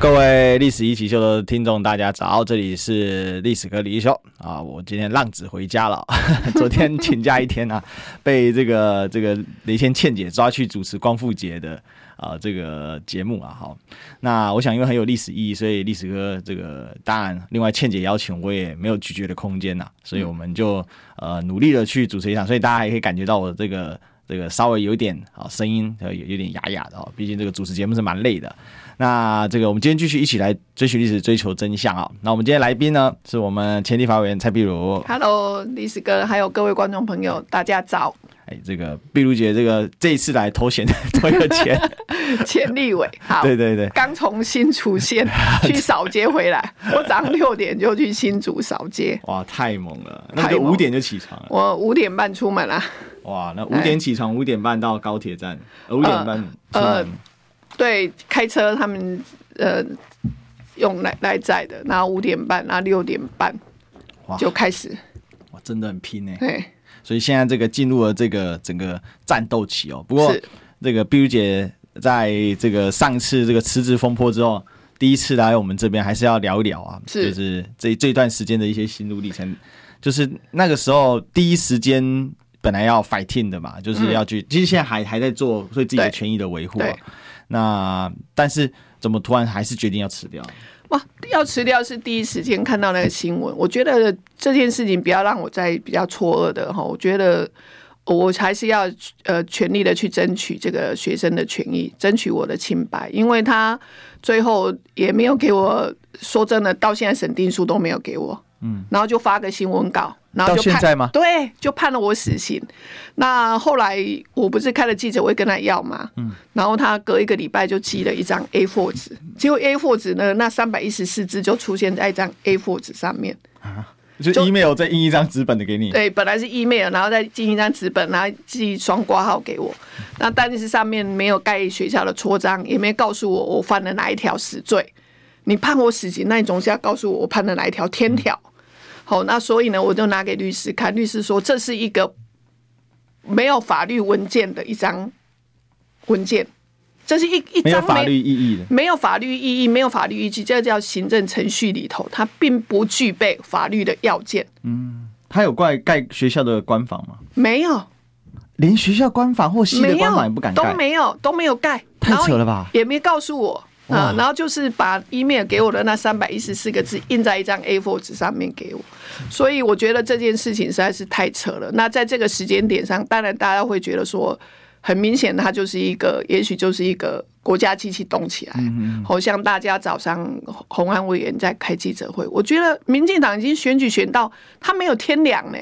各位历史一起秀的听众，大家早！这里是历史哥李一修啊，我今天浪子回家了，昨天请假一天啊，被这个这个雷天倩姐抓去主持光复节的啊这个节目啊。好，那我想因为很有历史意义，所以历史哥这个当然，另外倩姐邀请我也没有拒绝的空间呐，所以我们就呃努力的去主持一场，所以大家也可以感觉到我这个这个稍微有点啊声音有有点哑哑的哦，毕竟这个主持节目是蛮累的。那这个，我们今天继续一起来追寻历史，追求真相啊！那我们今天来宾呢，是我们前立法委员蔡碧如。Hello，历史哥，还有各位观众朋友，大家早。哎，这个壁如姐，这个这一次来头衔 头一个前前立委，好，对对对，刚从新竹县 去扫街回来，我早上六点就去新竹扫街。哇，太猛了！那就五点就起床了。我五点半出门啊。哇，那五点起床，五点半到高铁站，五点半出门。呃对，开车他们呃用来来载的，然后五点半，然后六点半就开始，哇，真的很拼呢。对，所以现在这个进入了这个整个战斗期哦。不过这个碧如姐在这个上次这个辞职风波之后，第一次来我们这边，还是要聊一聊啊，是就是这这段时间的一些心路历程。就是那个时候第一时间本来要 fighting 的嘛，就是要去，嗯、其实现在还还在做对自己的权益的维护。那但是怎么突然还是决定要辞掉？哇，要辞掉是第一时间看到那个新闻，我觉得这件事情不要让我再比较错愕的哈，我觉得我还是要呃全力的去争取这个学生的权益，争取我的清白，因为他最后也没有给我说真的，到现在审定书都没有给我，嗯，然后就发个新闻稿。然后就判，到现在吗？对，就判了我死刑。那后来我不是开了记者会跟他要吗？嗯，然后他隔一个礼拜就寄了一张 A4 纸，结果 A4 纸呢，那三百一十四字就出现在一张 A4 纸上面啊，就 email 再印一张纸本的给你。对，本来是 email，然后再印一张纸本，然后寄双挂号给我。那但是上面没有盖学校的戳章，也没告诉我我犯了哪一条死罪。你判我死刑，那你总是要告诉我我判了哪一条天条。嗯好，那所以呢，我就拿给律师看，律师说这是一个没有法律文件的一张文件，这是一一张法律意义的，没有法律意义，没有法律依据，这叫行政程序里头，它并不具备法律的要件。嗯，他有怪盖学校的官房吗？没有，连学校官房或系的官房也不敢盖，都没有，都没有盖，太扯了吧？也没告诉我。啊，然后就是把 email 给我的那三百一十四个字印在一张 A4 纸上面给我，所以我觉得这件事情实在是太扯了。那在这个时间点上，当然大家会觉得说，很明显它就是一个，也许就是一个国家机器动起来，好像大家早上红安委员在开记者会，我觉得民进党已经选举选到他没有天良呢。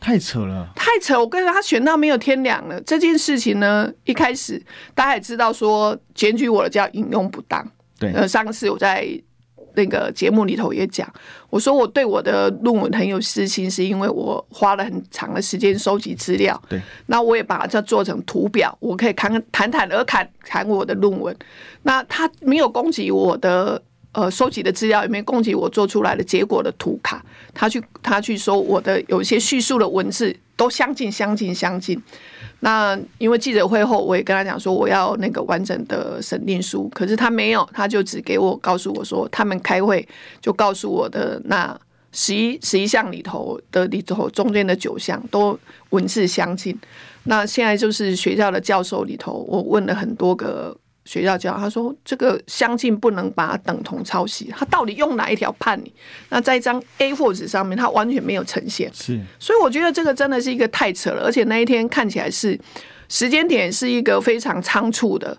太扯了，太扯！我跟他选到没有天良了。这件事情呢，一开始大家也知道说检举我的叫引用不当。对，呃，上次我在那个节目里头也讲，我说我对我的论文很有私心，是因为我花了很长的时间收集资料。对，那我也把它做成图表，我可以侃侃侃而侃谈我的论文。那他没有攻击我的。呃，收集的资料有没有攻击我做出来的结果的图卡？他去他去说我的有一些叙述的文字都相近相近相近。那因为记者会后，我也跟他讲说我要那个完整的审定书，可是他没有，他就只给我告诉我说他们开会就告诉我的那十一十一项里头的里头中间的九项都文字相近。那现在就是学校的教授里头，我问了很多个。学校教他说，这个相近不能把它等同抄袭，他到底用哪一条判你？那在一张 A4 纸上面，他完全没有呈现。是，所以我觉得这个真的是一个太扯了，而且那一天看起来是时间点是一个非常仓促的，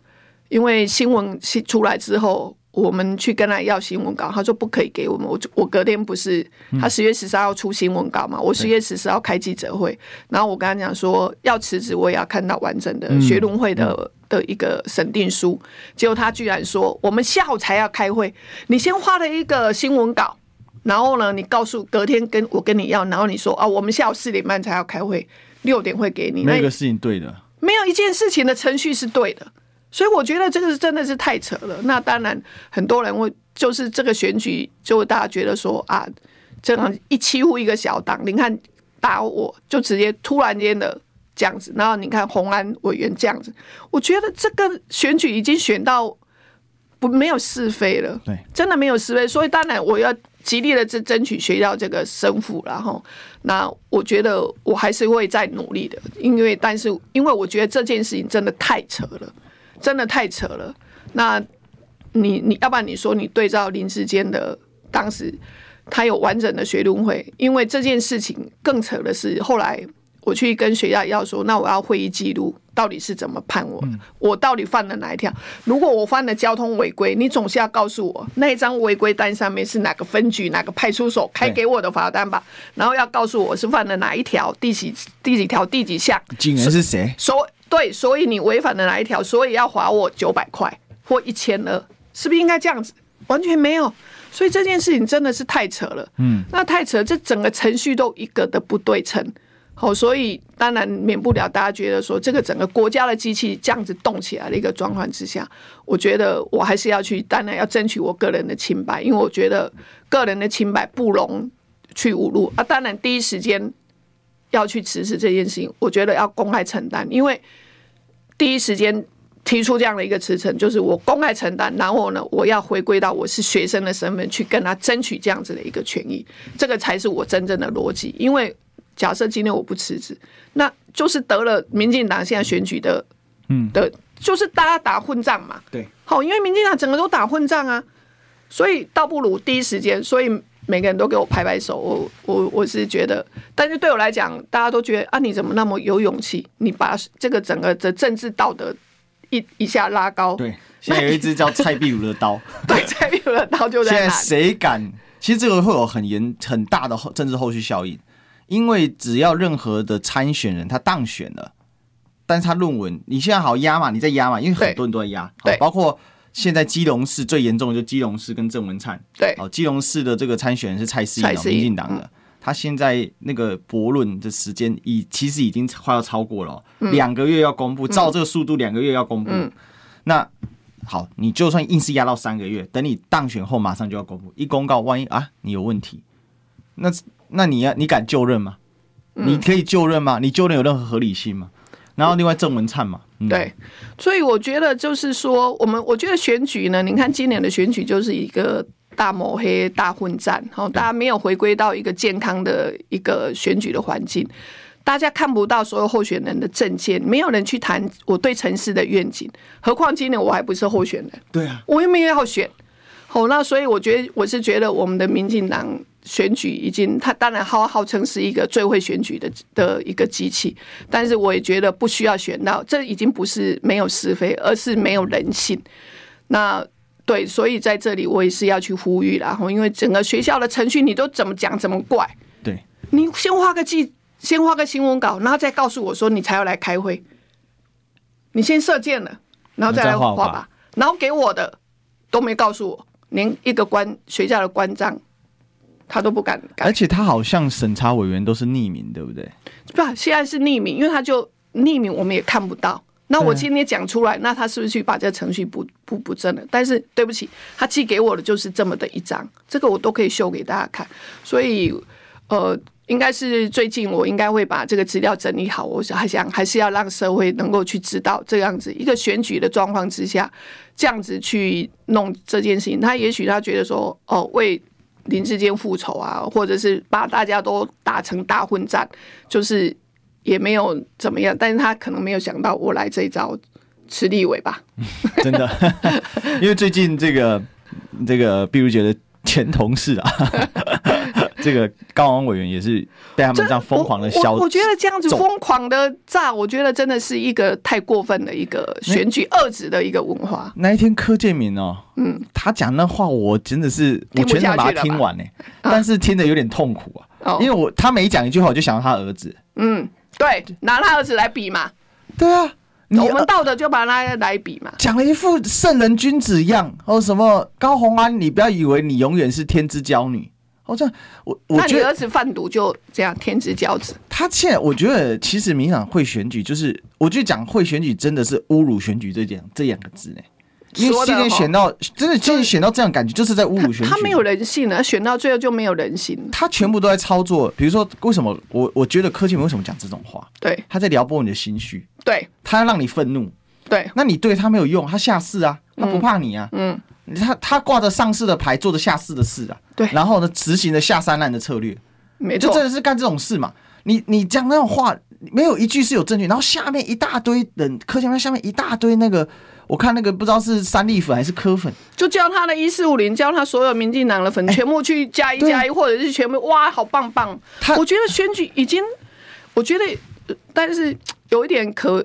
因为新闻出来之后。我们去跟他要新闻稿，他说不可以给我们。我我隔天不是他十月十三号出新闻稿嘛？我十月十四号开记者会，然后我跟他讲说要辞职，我也要看到完整的学伦会的的一个审定书。结果他居然说我们下午才要开会，你先画了一个新闻稿，然后呢，你告诉隔天跟我跟你要，然后你说啊，我们下午四点半才要开会，六点会给你。那个事情对的，没有一件事情的程序是对的。所以我觉得这个是真的是太扯了。那当然，很多人会就是这个选举，就大家觉得说啊，这样一欺负一个小党，你看打我就直接突然间的这样子，然后你看红安委员这样子，我觉得这个选举已经选到不没有是非了，对，真的没有是非。所以当然我要极力的争争取学校这个胜负，然后那我觉得我还是会再努力的，因为但是因为我觉得这件事情真的太扯了。真的太扯了，那你你要不然你说你对照林志坚的当时他有完整的学伦会，因为这件事情更扯的是后来我去跟学校要说，那我要会议记录到底是怎么判我，嗯、我到底犯了哪一条？如果我犯了交通违规，你总是要告诉我那一张违规单上面是哪个分局哪个派出所开给我的罚单吧，然后要告诉我是犯了哪一条第几第几条第几项，警员是谁？说。对，所以你违反了哪一条？所以要罚我九百块或一千二，是不是应该这样子？完全没有，所以这件事情真的是太扯了。嗯，那太扯，这整个程序都一个的不对称。好，所以当然免不了大家觉得说，这个整个国家的机器这样子动起来的一个状况之下，我觉得我还是要去，当然要争取我个人的清白，因为我觉得个人的清白不容去侮辱啊。当然第一时间。要去辞职这件事情，我觉得要公开承担，因为第一时间提出这样的一个辞呈，就是我公开承担，然后呢，我要回归到我是学生的身份去跟他争取这样子的一个权益，这个才是我真正的逻辑。因为假设今天我不辞职，那就是得了民进党现在选举的，嗯，的，就是大家打混战嘛，对，好，因为民进党整个都打混战啊，所以倒不如第一时间，所以。每个人都给我拍拍手，我我我是觉得，但是对我来讲，大家都觉得啊，你怎么那么有勇气？你把这个整个的政治道德一一下拉高。对，现在有一支叫蔡壁如的刀。对，蔡壁如的刀就在。现在谁敢？其实这个会有很严很大的后政治后续效应，因为只要任何的参选人他当选了，但是他论文，你现在好压嘛，你在压嘛，因为很多人都在压，对，包括。现在基隆市最严重的就基隆市跟郑文灿，对，哦，基隆市的这个参选人是蔡适应，民进党的，他现在那个博论的时间已其实已经快要超过了，两个月要公布，照这个速度两个月要公布，那好，你就算硬是压到三个月，等你当选后马上就要公布，一公告，万一啊你有问题，那那你要你敢就任吗？你可以就任吗？你就任有任何合理性吗？然后另外郑文灿嘛，嗯、对，所以我觉得就是说，我们我觉得选举呢，你看今年的选举就是一个大抹黑、大混战，然后大家没有回归到一个健康的一个选举的环境，大家看不到所有候选人的政见，没有人去谈我对城市的愿景，何况今年我还不是候选人，对啊，我又没有要选，好，那所以我觉得我是觉得我们的民进党。选举已经，他当然号号称是一个最会选举的的一个机器，但是我也觉得不需要选到，这已经不是没有是非，而是没有人性。那对，所以在这里我也是要去呼吁，然后因为整个学校的程序你都怎么讲怎么怪，对，你先画个记，先画个新闻稿，然后再告诉我说你才要来开会，你先射箭了，然后再来画吧，然后给我的都没告诉我，连一个官学校的官帐。他都不敢，敢，而且他好像审查委员都是匿名，对不对？不，现在是匿名，因为他就匿名，我们也看不到。那我今天讲出来，那他是不是去把这个程序补补补正了？但是对不起，他寄给我的就是这么的一张，这个我都可以秀给大家看。所以，呃，应该是最近我应该会把这个资料整理好。我想还想还是要让社会能够去知道这样子一个选举的状况之下，这样子去弄这件事情。他也许他觉得说，哦，为。林志坚复仇啊，或者是把大家都打成大混战，就是也没有怎么样。但是他可能没有想到我来这一招吃立伟吧？真的，因为最近这个这个毕如杰的前同事啊。这个高昂委员也是被他们这样疯狂的消，我我觉得这样子疯狂的炸，我觉得真的是一个太过分的一个选举恶质的一一个文化。那一天柯建铭哦，嗯，他讲那话，我真的是我全程把他听完呢，但是听得有点痛苦啊，因为我他每讲一句话，我就想到他儿子。嗯，对，拿他儿子来比嘛。对啊，我们道德就把他来比嘛，讲了一副圣人君子一样，哦，什么高红安，你不要以为你永远是天之骄女。哦，这样我我觉得那你儿子贩毒就这样天之骄子。他现在我觉得其实民进党会选举，就是我觉得讲会选举真的是侮辱选举这两这两个字呢。因为今天选到真的，今天选到这样感觉，就是在侮辱选举。他没有人性了，选到最后就没有人性。他全部都在操作，比如说，为什么我我觉得柯建铭为什么讲这种话？对，他在撩拨你的心绪。对，他要让你愤怒。对，那你对他没有用，他下市啊，他不怕你啊。嗯，他他挂着上市的牌，做着下市的事啊。对，然后呢，执行着下三滥的策略。没错，就真的是干这种事嘛？你你讲那种话，没有一句是有证据，然后下面一大堆人，柯建铭下面一大堆那个。我看那个不知道是三立粉还是柯粉，就叫他的一四五零，叫他所有民进党的粉全部去加一加一，或者是全部哇，好棒棒！我觉得选举已经，我觉得，但是有一点可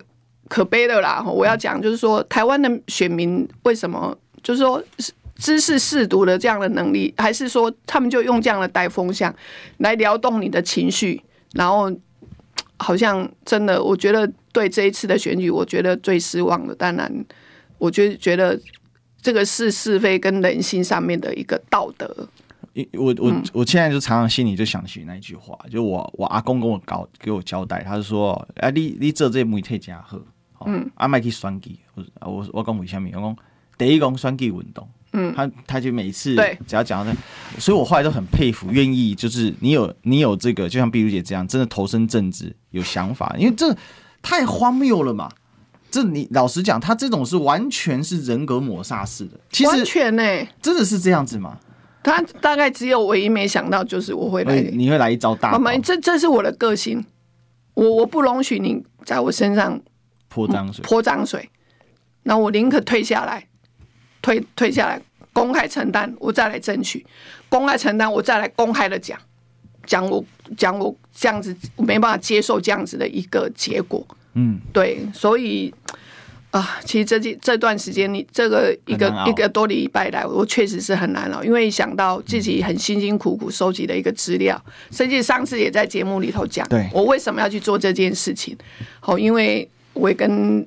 可悲的啦。我要讲就是说，台湾的选民为什么就是说知识试读的这样的能力，还是说他们就用这样的带风向来撩动你的情绪，然后好像真的，我觉得对这一次的选举，我觉得最失望的，当然。我就觉得这个是是非跟人性上面的一个道德。我我我现在就常常心里就想起那一句话，就我我阿公跟我搞给我交代，他就说：“哎，你你做这媒体真好，嗯，阿麦去选举，我我我讲为什么？我讲第一讲选举运动，嗯，他他就每次只要讲到这，所以我后来都很佩服，愿意就是你有你有这个，就像碧如姐这样，真的投身政治，有想法，因为这太荒谬了嘛。”这你老实讲，他这种是完全是人格抹杀式的。其实完全呢、欸，真的是这样子吗？他大概只有唯一没想到，就是我会来，你会来一招大。这这是我的个性，我我不容许你在我身上泼脏水，泼脏水。那我宁可退下来，退退下来，公开承担，我再来争取，公开承担，我再来公开的讲，讲我讲我这样子，我没办法接受这样子的一个结果。嗯，对，所以啊，其实这这这段时间，你这个一个一个多礼拜来，我确实是很难熬，因为想到自己很辛辛苦苦收集的一个资料，甚至上次也在节目里头讲，对我为什么要去做这件事情？好，因为我也跟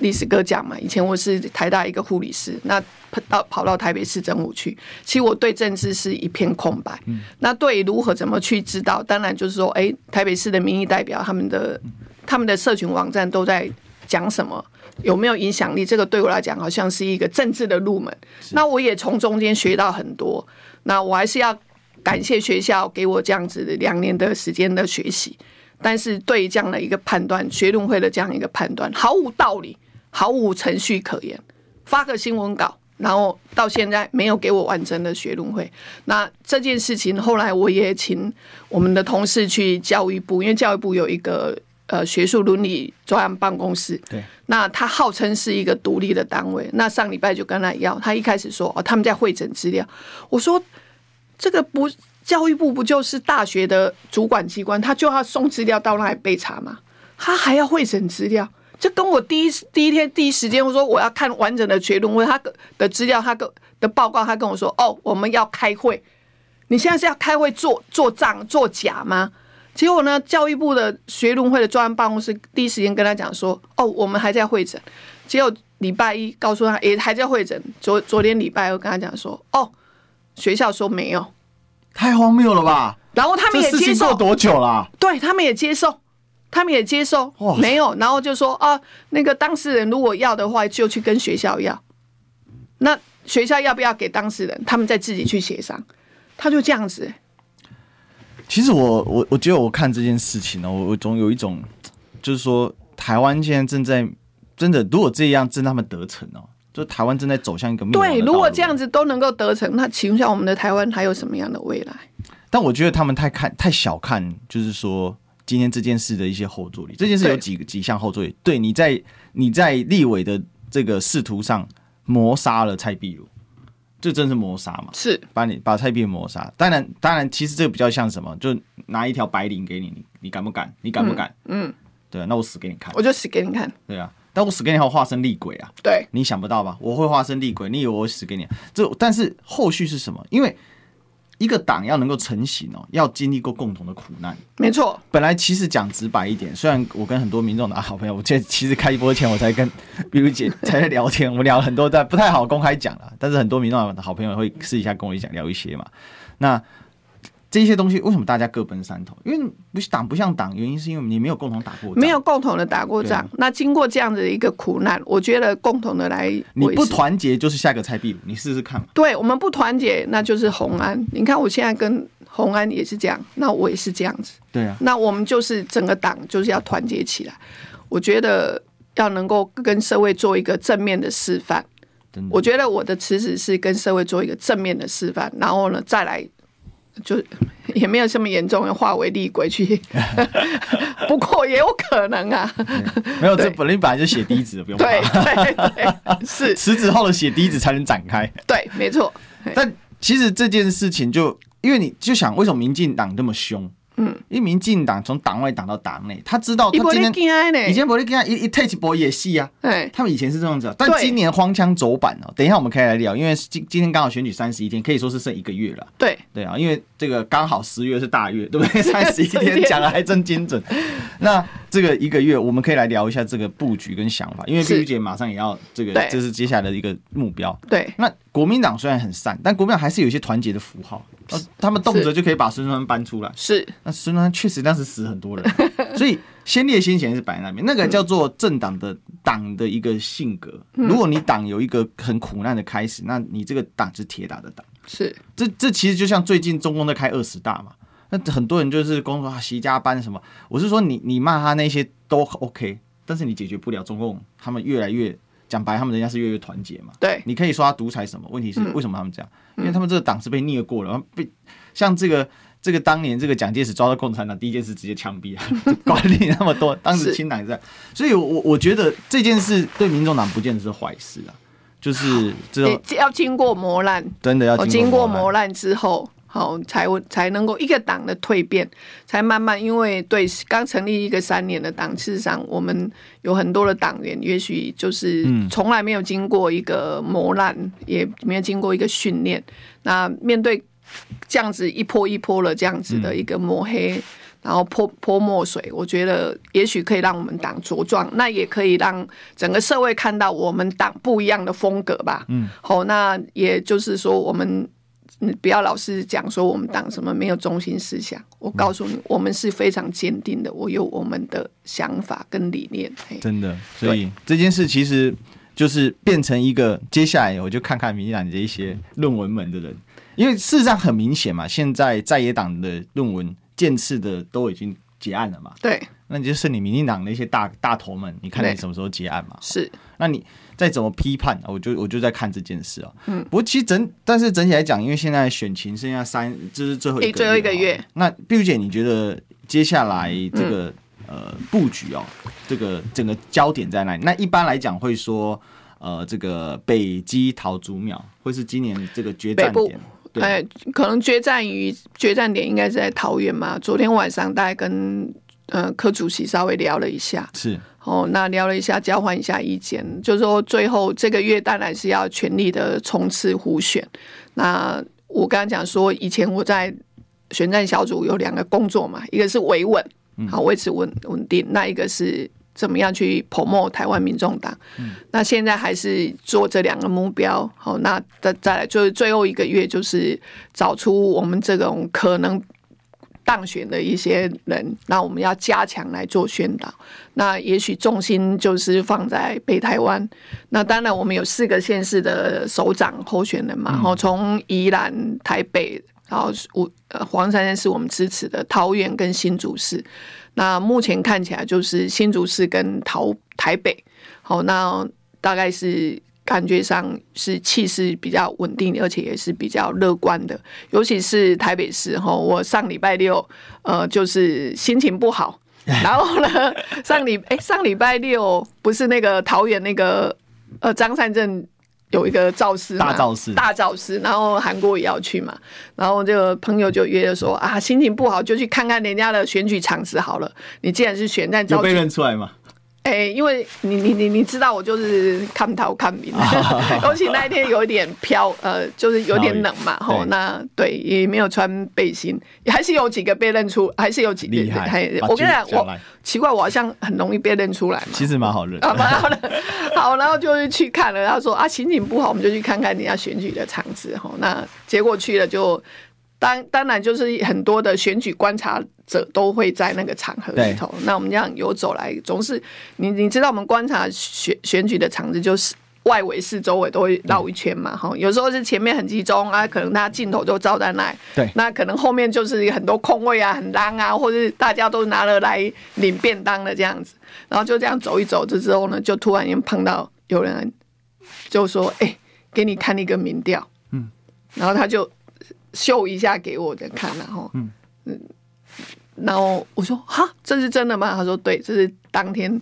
历史哥讲嘛，以前我是台大一个护理师，那跑到跑到台北市政府去，其实我对政治是一片空白。那对如何怎么去知道？当然就是说，哎，台北市的民意代表他们的。他们的社群网站都在讲什么？有没有影响力？这个对我来讲好像是一个政治的入门。那我也从中间学到很多。那我还是要感谢学校给我这样子的两年的时间的学习。但是对于这样的一个判断，学伦会的这样一个判断毫无道理，毫无程序可言。发个新闻稿，然后到现在没有给我完整的学论会。那这件事情后来我也请我们的同事去教育部，因为教育部有一个。呃，学术伦理专案办公室，对，那他号称是一个独立的单位。那上礼拜就跟他要，他一开始说哦，他们在会诊资料。我说这个不，教育部不就是大学的主管机关，他就要送资料到那里备查吗？他还要汇整资料，就跟我第一第一天第一时间我说我要看完整的学伦会，他的资料，他的的报告，他跟我说哦，我们要开会，你现在是要开会做做账做假吗？结果呢？教育部的学伦会的专案办公室第一时间跟他讲说：“哦，我们还在会诊。”结果礼拜一告诉他也还在会诊。昨昨天礼拜二跟他讲说：“哦，学校说没有，太荒谬了吧？”然后他们也接受。做多久了啊？对他们也接受，他们也接受没有。然后就说：“啊，那个当事人如果要的话，就去跟学校要。那学校要不要给当事人？他们再自己去协商。”他就这样子。其实我我我觉得我看这件事情呢，我我总有一种，就是说台湾现在正在真的，如果这样真他们得逞哦，就台湾正在走向一个对，如果这样子都能够得逞，那请问一下我们的台湾还有什么样的未来？但我觉得他们太看太小看，就是说今天这件事的一些后坐力。这件事有几个几项后坐力，对，你在你在立委的这个仕途上谋杀了蔡壁如。这真是谋杀嘛？是把你把蔡壁如谋杀。当然，当然，其实这个比较像什么？就拿一条白绫给你，你你敢不敢？你敢不敢？嗯，嗯对啊，那我死给你看。我就死给你看。对啊，但我死给你，还化身厉鬼啊？对，你想不到吧？我会化身厉鬼，你以为我死给你？这但是后续是什么？因为。一个党要能够成型哦，要经历过共同的苦难。没错，本来其实讲直白一点，虽然我跟很多民众的好朋友，我这其实开播前我才跟 比如姐才在聊天，我们聊了很多，但不太好公开讲了。但是很多民众的好朋友会私底下跟我一讲聊一些嘛。那这些东西为什么大家各奔山头？因为不是党不像党，原因是因为你没有共同打过仗，没有共同的打过仗。那经过这样的一个苦难，我觉得共同的来，你不团结就是下个蔡壁如，你试试看嘛。对，我们不团结，那就是红安。你看我现在跟红安也是这样，那我也是这样子。对啊，那我们就是整个党就是要团结起来。我觉得要能够跟社会做一个正面的示范。我觉得我的辞职是跟社会做一个正面的示范，然后呢再来。就也没有这么严重，要化为厉鬼去，不过也有可能啊。没有，这本来本来就血滴子的，不用怕。对对对，是辞职后的血滴子才能展开。对，没错。但其实这件事情就，就因为你就想，为什么民进党那么凶？嗯，因为民进党从党外党到党内，他知道他今天以前不会跟他一一 take 波也戏啊，对，他们以前是这样子，但今年荒腔走板哦。等一下我们可以来聊，因为今今天刚好选举三十一天，可以说是剩一个月了。对对啊，因为这个刚好十月是大月，对不对？三十一天讲的还真精准。那这个一个月，我们可以来聊一下这个布局跟想法，因为碧如姐马上也要这个，这是接下来的一个目标。对，那国民党虽然很散，但国民党还是有一些团结的符号。他们动辄就可以把孙中山搬出来。是，那孙中山确实当时死很多人，所以先烈先贤是摆在那边。那个叫做政党的党的一个性格。如果你党有一个很苦难的开始，那你这个党是铁打的党。是，这这其实就像最近中共在开二十大嘛。那很多人就是公说啊，习家班什么。我是说你你骂他那些都 OK，但是你解决不了中共，他们越来越。讲白，他们人家是越来越团结嘛。对，你可以说他独裁什么？问题是为什么他们这样？因为他们这个党是被虐过了，被像这个这个当年这个蒋介石抓到共产党，第一件事直接枪毙啊，管理那么多，当时清党在，所以我我觉得这件事对民众党不见得是坏事啊，就是 这要经过磨难，真的要经过磨难之后。好，才才能够一个党的蜕变，才慢慢，因为对刚成立一个三年的党，事实上我们有很多的党员，也许就是从来没有经过一个磨难，也没有经过一个训练。那面对这样子一波一波的这样子的一个抹黑，然后泼泼墨水，我觉得也许可以让我们党茁壮，那也可以让整个社会看到我们党不一样的风格吧。嗯，好，那也就是说我们。你不要老是讲说我们党什么没有中心思想，我告诉你，我们是非常坚定的，我有我们的想法跟理念。真的，所以这件事其实就是变成一个，接下来我就看看民进党的一些论文门的人，因为事实上很明显嘛，现在在野党的论文荐刺的都已经结案了嘛。对，那你就是你民进党那些大大头们，你看你什么时候结案嘛？是，那你。再怎么批判，我就我就在看这件事啊。嗯，不过其实整，但是整体来讲，因为现在选情剩下三，这是最后一个月，最后一个月。那碧如姐，你觉得接下来这个、嗯、呃布局哦，这个整个焦点在哪里？那一般来讲会说，呃，这个北基桃竹苗会是今年这个决战点。对，哎，可能决战于决战点应该是在桃园嘛。昨天晚上大概跟呃柯主席稍微聊了一下，是。哦，那聊了一下，交换一下意见，就是说最后这个月当然是要全力的冲刺补选。那我刚刚讲说，以前我在选战小组有两个工作嘛，一个是维稳，好维持稳稳定；那一个是怎么样去 promote 台湾民众党。嗯、那现在还是做这两个目标。好，那再再来就是最后一个月，就是找出我们这种可能。当选的一些人，那我们要加强来做宣导。那也许重心就是放在北台湾。那当然，我们有四个县市的首长候选人嘛，然后从宜兰、台北，然后五呃黄珊珊是我们支持的，桃园跟新竹市。那目前看起来就是新竹市跟桃台北。好，那大概是。感觉上是气势比较稳定，而且也是比较乐观的。尤其是台北市哈，我上礼拜六呃，就是心情不好，然后呢，上礼哎、欸、上礼拜六不是那个桃园那个呃张善镇有一个造势大造势大造势，然后韩国也要去嘛，然后这个朋友就约着说啊，心情不好就去看看人家的选举场子好了。你既然是选战，有被认出来吗？哎、欸，因为你你你你知道我就是看头看面，尤其那一天有点飘，呃，就是有点冷嘛，吼，那对也没有穿背心，还是有几个被认出，还是有几个厉害。我跟你讲，我奇怪，我好像很容易被认出来嘛。其实蛮好认，啊，蛮好认。好，然后就是去看了，他说啊，心情不好，我们就去看看人家选举的场子，吼，那结果去了就当当然就是很多的选举观察者都会在那个场合里头。那我们这样游走来，总是你你知道，我们观察选选举的场子就是。外围四周围都会绕一圈嘛，哈，有时候是前面很集中啊，可能他镜头就照在那，对，那可能后面就是很多空位啊，很浪啊，或者是大家都拿了来领便当的这样子，然后就这样走一走，这之后呢，就突然间碰到有人就说：“哎、欸，给你看一个民调。”嗯，然后他就秀一下给我的看，然后嗯嗯，然后我说：“哈，这是真的吗？”他说：“对，这是当天，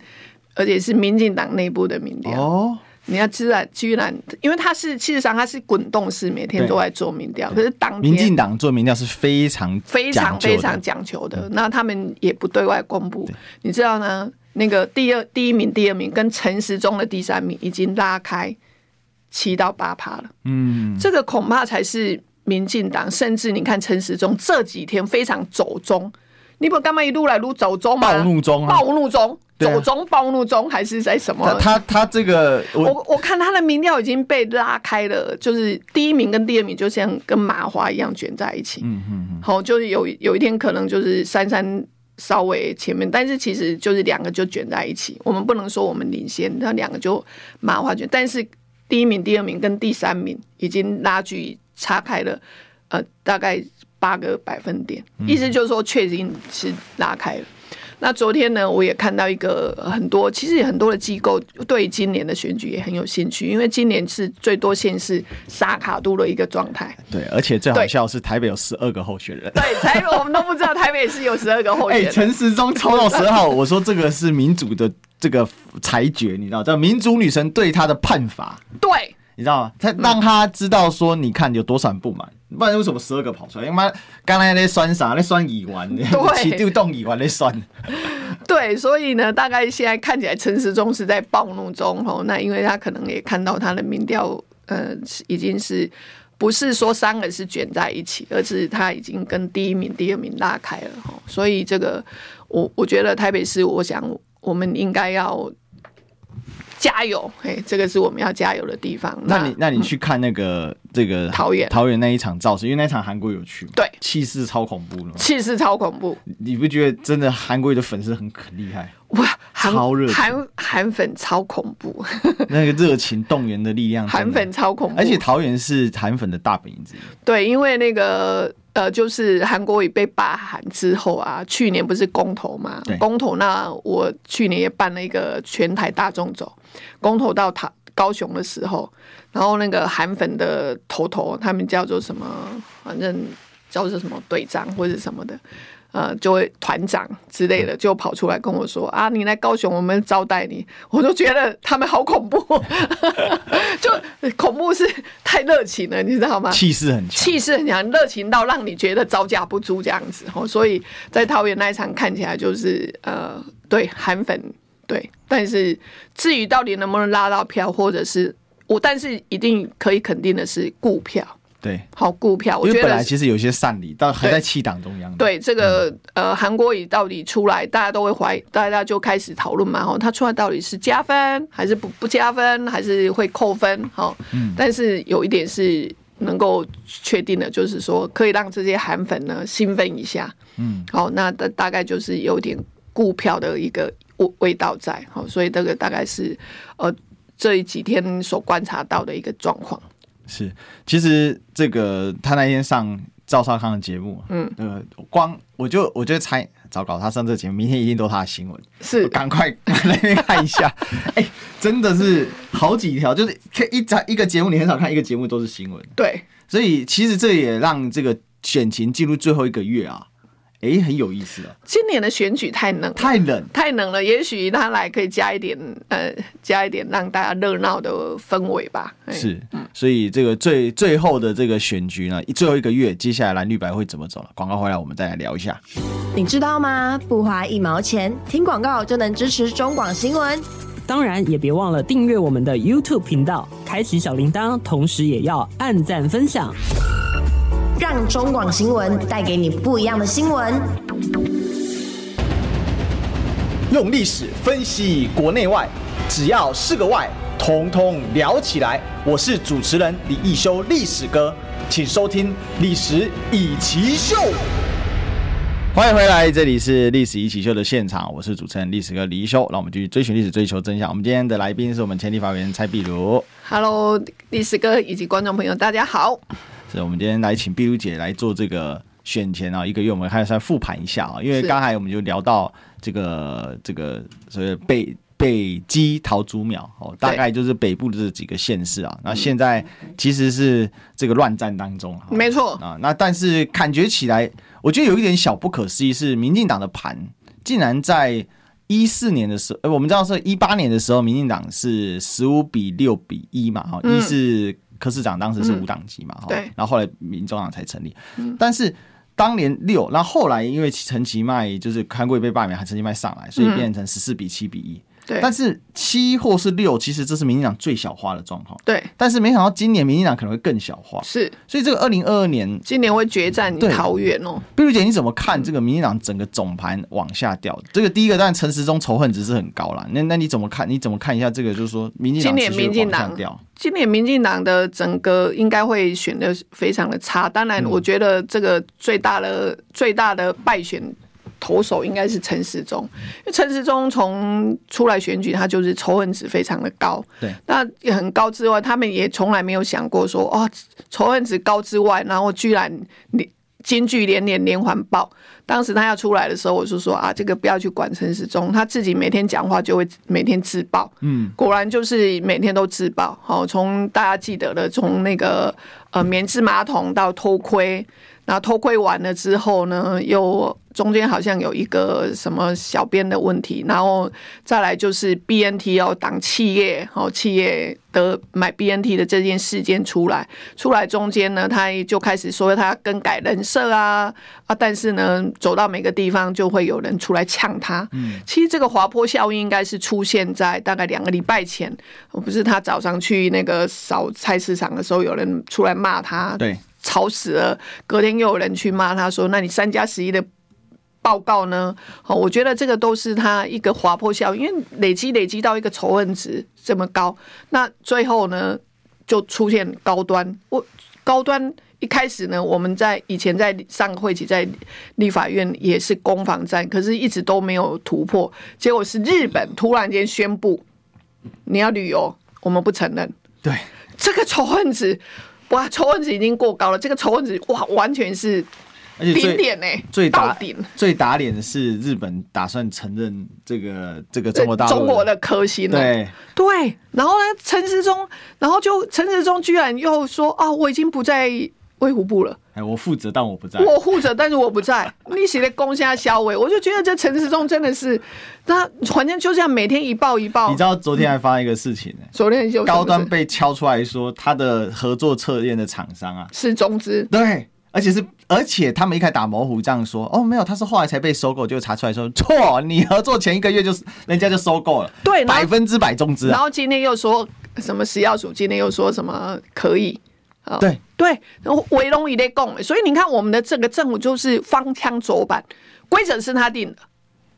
而且是民进党内部的民调。”哦。你要知道，居然，因为他是，事实上他是滚动式，每天都在做民调。可是当天民进党做民调是非常非常非常讲求的，那他们也不对外公布。你知道呢？那个第二第一名、第二名跟陈时中的第三名已经拉开七到八趴了。嗯，这个恐怕才是民进党，甚至你看陈时中这几天非常走中，你不干嘛一路来路走中吗？暴怒中，暴怒中。走中暴怒中还是在什么？他他这个我我，我看他的民调已经被拉开了，就是第一名跟第二名就像跟麻花一样卷在一起。嗯嗯嗯。好，就是有有一天可能就是珊珊稍微前面，但是其实就是两个就卷在一起。我们不能说我们领先，那两个就麻花卷。但是第一名、第二名跟第三名已经拉距差开了，呃，大概八个百分点。意思就是说，确实是拉开了。那昨天呢，我也看到一个很多，其实很多的机构对今年的选举也很有兴趣，因为今年是最多县市沙卡都的一个状态。对，而且最好笑是台北有十二个候选人。对，台北我们都不知道台北是有十二个候选人。哎，陈时中抽到十二号，我说这个是民主的这个裁决，你知道，叫民主女神对他的判罚。对。你知道吗？他让他知道说，你看有多少人不满，不然为什么十二个跑出来？因为妈刚才在酸啥？那酸乙烷，起就动乙烷那酸。对，所以呢，大概现在看起来陈时中是在暴怒中哦。那因为他可能也看到他的民调，呃，已经是不是说三个是卷在一起，而是他已经跟第一名、第二名拉开了哈。所以这个，我我觉得台北市，我想我们应该要。加油！嘿，这个是我们要加油的地方。那你那你去看那个、嗯、这个桃园桃园那一场造势，因为那一场韩国瑜有去，对，气势超恐怖了，气势超恐怖。你不觉得真的韩国的粉丝很很厉害？哇，超热，韩韩粉超恐怖，那个热情动员的力量，韩粉超恐怖。而且桃园是韩粉的大本营之一。对，因为那个。呃，就是韩国瑜被罢韩之后啊，去年不是公投嘛？公投，那我去年也办了一个全台大众走，公投到他高雄的时候，然后那个韩粉的头头，他们叫做什么？反正叫做什么队长或者什么的。呃，就会团长之类的就跑出来跟我说啊，你来高雄，我们招待你。我都觉得他们好恐怖，就恐怖是太热情了，你知道吗？气势很强，气势很强，热情到让你觉得招架不住这样子。哦所以在桃园那一场看起来就是呃，对韩粉对，但是至于到底能不能拉到票，或者是我，但是一定可以肯定的是顾票。对，好顾票，我觉得本来其实有些善理，但还在气党中央。对这个、嗯、呃，韩国瑜到底出来，大家都会怀疑，大家就开始讨论嘛。哈，他出来到底是加分还是不不加分，还是会扣分？哈，嗯。但是有一点是能够确定的，就是说可以让这些韩粉呢兴奋一下。嗯。好，那大大概就是有点顾票的一个味味道在。好，所以这个大概是呃这几天所观察到的一个状况。是，其实这个他那天上赵少康的节目，嗯，呃，光我就我就猜，糟糕，他上这个节目，明天一定都是他的新闻，是，赶快来那边看一下，哎、欸，真的是好几条，就是一在一个节目，你很少看一个节目都是新闻，对，所以其实这也让这个选情进入最后一个月啊。哎、欸，很有意思啊！今年的选举太冷，太冷，太冷了。也许他来可以加一点，呃，加一点让大家热闹的氛围吧。是，所以这个最最后的这个选举呢，最后一个月，接下来蓝绿白会怎么走了？广告回来，我们再来聊一下。你知道吗？不花一毛钱，听广告就能支持中广新闻。当然，也别忘了订阅我们的 YouTube 频道，开启小铃铛，同时也要按赞分享。让中广新闻带给你不一样的新闻。用历史分析国内外，只要是个“外”，统统聊起来。我是主持人李一修，历史哥，请收听《历史以奇秀》。欢迎回来，这里是《历史一起秀》的现场，我是主持人历史哥李一修。让我们继续追寻历史，追求真相。我们今天的来宾是我们前立法委员蔡碧如。Hello，历史哥以及观众朋友，大家好。是我们今天来请碧如姐来做这个选前啊，一个月我们还是再复盘一下啊，因为刚才我们就聊到这个这个所谓北北基桃竹苗哦，大概就是北部的这几个县市啊。那现在其实是这个乱战当中，没错啊。那但是感觉起来。我觉得有一点小不可思议，是民进党的盘竟然在一四年的时候，呃，我们知道是一八年的时候，民进党是十五比六比一嘛，哈，一是柯市长当时是无党籍嘛，哈，对，然后后来民众党才成立，但是当年六，那后来因为陈其迈就是韩国瑜被罢免，还陈其迈上来，所以变成十四比七比一。对，但是七或是六，其实这是民进党最小化的状况。对，但是没想到今年民进党可能会更小化。是，所以这个二零二二年，今年会决战桃园哦。碧如姐，你怎么看这个民进党整个总盘往下掉？这个第一个，当然陈时中仇恨值是很高啦。那那你怎么看？你怎么看一下这个？就是说，民进党今年民进党掉，今年民进党的整个应该会选的非常的差。当然，我觉得这个最大的、嗯、最大的败选。投手应该是陈时中，因为陈时中从出来选举，他就是仇恨值非常的高。对，那也很高之外，他们也从来没有想过说，哦，仇恨值高之外，然后居然连金句连连连环爆。当时他要出来的时候，我就说啊，这个不要去管陈时中，他自己每天讲话就会每天自爆。嗯，果然就是每天都自爆。好，从大家记得的，从那个呃棉质马桶到偷窥。然后偷窥完了之后呢，又中间好像有一个什么小编的问题，然后再来就是 BNT 要挡企业，哦，企业的买 BNT 的这件事件出来，出来中间呢，他就开始说他要更改人设啊啊，但是呢，走到每个地方就会有人出来呛他。嗯，其实这个滑坡效应应该是出现在大概两个礼拜前，不是他早上去那个扫菜市场的时候，有人出来骂他。对。吵死了！隔天又有人去骂他说：“那你三加十一的报告呢？”好，我觉得这个都是他一个滑坡效应，因为累积累积到一个仇恨值这么高，那最后呢就出现高端。我高端一开始呢，我们在以前在上个会期在立法院也是攻防战，可是一直都没有突破。结果是日本突然间宣布你要旅游，我们不承认。对，这个仇恨值。哇，仇恨值已经过高了，这个仇恨值哇，完全是顶点呢，最打顶。最打脸的是日本打算承认这个这个中国大陆中国的科兴，对对。然后呢，陈时中，然后就陈时中居然又说啊，我已经不在卫福部了。哎，我负责，但我不在。我负责，但是我不在。你写的攻下销毁，我就觉得这陈时中真的是，他反正就这样每天一报一报。你知道昨天还发生一个事情呢？昨天就高端被敲出来说，他的合作测验的厂商啊是中资。对，而且是而且他们一开始打模糊这样说，哦，没有，他是后来才被收购，就查出来说错，你合作前一个月就是人家就收购了，对，百分之百中资啊。然后今天又说什么食药署，今天又说什么可以。对。对，围龙一类共，所以你看我们的这个政府就是方腔走板，规则是他定的，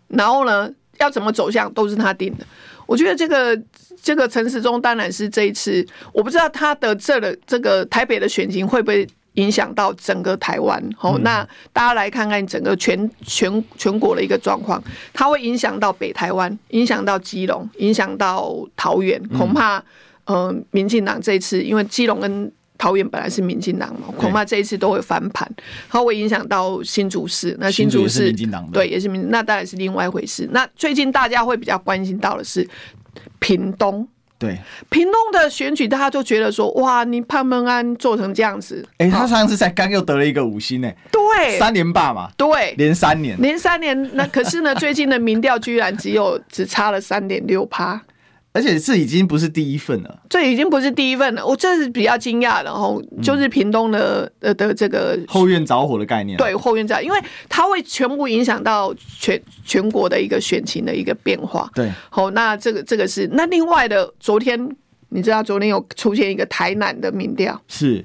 然后呢，要怎么走向都是他定的。我觉得这个这个陈时中当然是这一次，我不知道他的这的这个台北的选情会不会影响到整个台湾。好，那大家来看看整个全全全国的一个状况，它会影响到北台湾，影响到基隆，影响到桃园，恐怕嗯、呃，民进党这一次因为基隆跟桃园本来是民进党嘛，恐怕这一次都会翻盘，它会影响到新竹市。那新竹市对也是民，那当然是另外一回事。那最近大家会比较关心到的是屏东，对。屏东的选举，大家就觉得说，哇，你潘孟安做成这样子，哎、欸，他上次才刚又得了一个五星呢，对，三连霸嘛，对，连三年，连三年。那可是呢，最近的民调居然只有只差了三点六趴。而且这已经不是第一份了，这已经不是第一份了。我这是比较惊讶的哦，就是屏东的的的这个后院着火的概念。对，后院着，因为它会全部影响到全全国的一个选情的一个变化。对，好，那这个这个是那另外的，昨天你知道昨天有出现一个台南的民调，是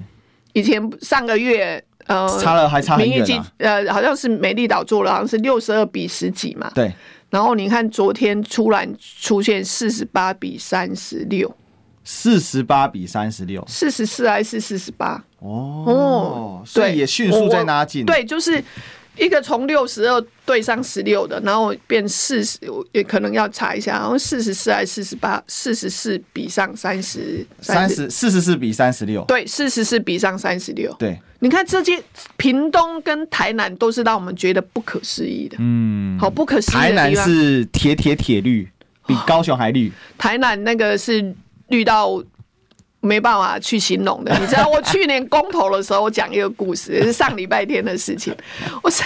以前上个月呃差了还差很远啊，呃好像是美丽岛做了，好像是六十二比十几嘛。对。然后你看，昨天突然出现四十八比三十六，四十八比三十六，四十四还是四十八？哦，所以也迅速在拉近。对，就是。一个从六十二对上十六的，然后变四十，也可能要查一下，然后四十四还是四十八？四十四比上三十，三十四十四比三十六，对，四十四比上三十六。对，你看这些屏东跟台南都是让我们觉得不可思议的，嗯，好不可思议。台南是铁铁铁绿，比高雄还绿。台南那个是绿到。没办法去形容的，你知道我去年公投的时候，我讲一个故事，也 是上礼拜天的事情。我是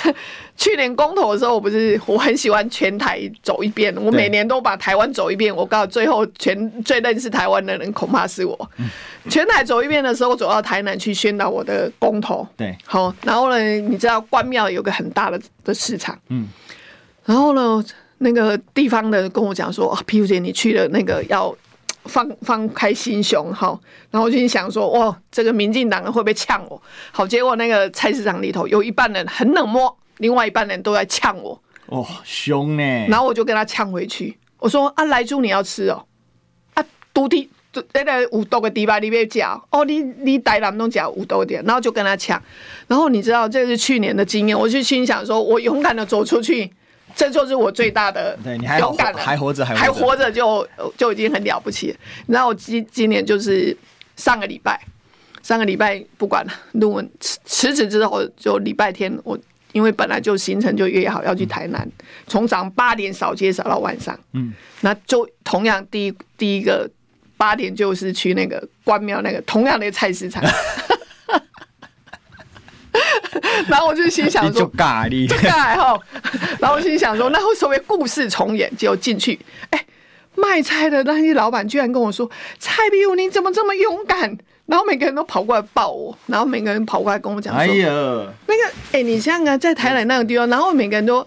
去年公投的时候，我不是我很喜欢全台走一遍，我每年都把台湾走一遍。我告诉最后全最认识台湾的人恐怕是我。全台走一遍的时候，我走到台南去宣导我的公投。对，好，然后呢，你知道关庙有个很大的的市场，嗯，然后呢，那个地方的跟我讲说，啊，P 姐你去了那个要。放放开心胸哈，然后我就想说，哇，这个民进党人会不会呛我？好，结果那个菜市场里头有一半人很冷漠，另外一半人都在呛我。哦，凶呢。然后我就跟他呛回去，我说啊，莱猪你要吃哦，啊，独地那个五多个地吧，你别讲哦，你你台南都讲五多点，然后就跟他呛。然后你知道这是去年的经验，我就心想说，我勇敢的走出去。这就是我最大的勇敢了，还活着，还活着就就已经很了不起了。然后我今今年就是上个礼拜，上个礼拜不管了，论文辞辞职之后，就礼拜天我因为本来就行程就约好要去台南，从早上八点扫街扫到晚上，嗯，那就同样第一第一个八点就是去那个关庙那个同样的菜市场。然后我就心想说，尬哩，尬哈。然后我心想说，那会所谓故事重演，结果进去，哎，卖菜的那些老板居然跟我说：“蔡比武，你怎么这么勇敢？”然后每个人都跑过来抱我，然后每个人跑过来跟我讲说：“哎呀，那个，哎，你像啊，在台南那个地方，然后每个人都，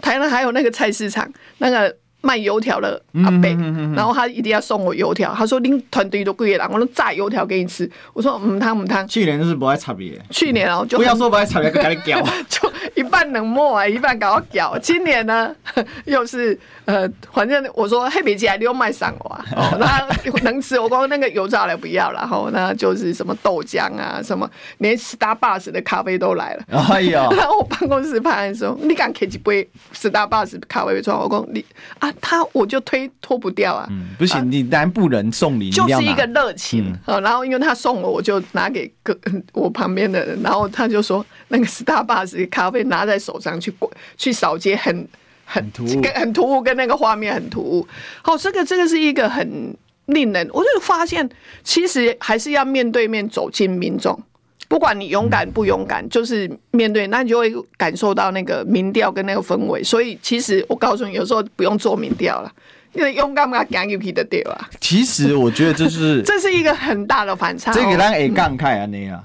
台南还有那个菜市场，那个。”卖油条的阿伯，然后他一定要送我油条。他说：“您团队都贵了，我能炸油条给你吃。”我说：“唔汤唔汤。”去年就是不爱差别。去年哦，就不要说不爱差别，赶紧搞。就一半冷漠啊，一半搞我搞。今年呢，又是呃，反正我说黑皮鸡还留卖上我啊，那能吃。我光那个油炸的不要了，然后那就是什么豆浆啊，什么连 Starbucks 的咖啡都来了。哎呀！然后我办公室派人说：“你敢开几杯 Starbucks 咖啡出来？”我讲你啊。他我就推脱不掉啊！嗯，不行，你南部人送礼就是一个热情，嗯，然后因为他送了，我就拿给个我旁边的人，然后他就说那个 Starbucks 咖啡拿在手上去去扫街，很很突兀，很突兀，跟那个画面很突兀。好，这个这个是一个很令人，我就发现其实还是要面对面走进民众。不管你勇敢不勇敢，就是面对，那你就会感受到那个民调跟那个氛围。所以其实我告诉你，有时候不用做民调了，因为勇敢嘛，讲有皮的对吧？其实我觉得这是 这是一个很大的反差。这个让 A 杠开啊那样。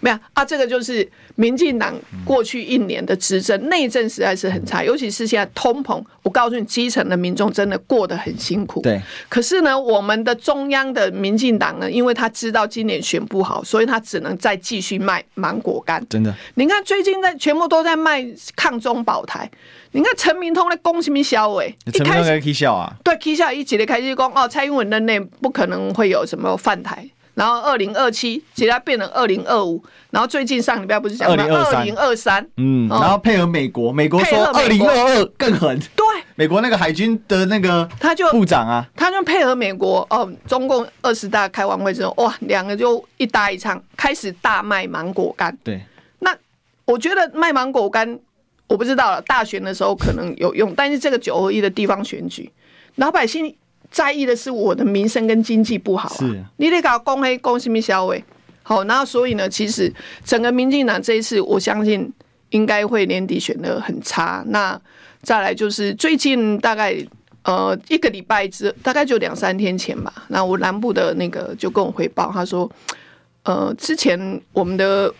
没有啊，这个就是民进党过去一年的执政内政实在是很差，尤其是现在通膨，我告诉你，基层的民众真的过得很辛苦。对，可是呢，我们的中央的民进党呢，因为他知道今年选不好，所以他只能再继续卖芒果干。真的，你看最近在全部都在卖抗中保台。你看陈明通在攻什么小伟？陈明通在起笑啊？对，起笑一起的开始讲哦，蔡英文任内不可能会有什么犯台。然后二零二七，其实它变成二零二五，然后最近上礼拜不是讲二零二三，嗯，然后配合美国，美国说二零二二更狠，对，美国那个海军的那个他就部长啊，他就配合美国哦，中共二十大开完会之后，哇，两个就一搭一唱，开始大卖芒果干，对，那我觉得卖芒果干，我不知道了，大选的时候可能有用，但是这个九合一的地方选举，老百姓。在意的是我的民生跟经济不好啊！是，你得搞公黑公什么消委？好，那所以呢，其实整个民进党这一次，我相信应该会年底选的很差。那再来就是最近大概呃一个礼拜之，大概就两三天前吧。那我南部的那个就跟我汇报，他说，呃，之前我们的。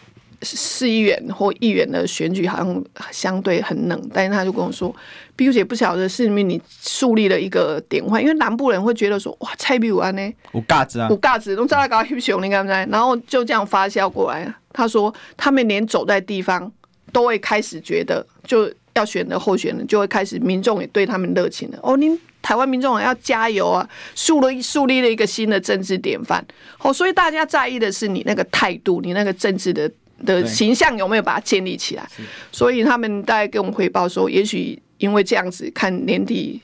市议员或议员的选举好像相对很冷，但是他就跟我说，碧如姐不晓得是因为你树立了一个典范，因为南部人会觉得说，哇，蔡碧如安呢，有价值啊，有价值，都知道搞黑熊，你敢不敢？然后就这样发酵过来。他说，他们连走在地方都会开始觉得，就要选的候选人就会开始，民众也对他们热情了。哦，您台湾民众党要加油啊，树了树立了一个新的政治典范。哦，所以大家在意的是你那个态度，你那个政治的的形象有没有把它建立起来？所以他们大概给我们回报说，也许因为这样子，看年底，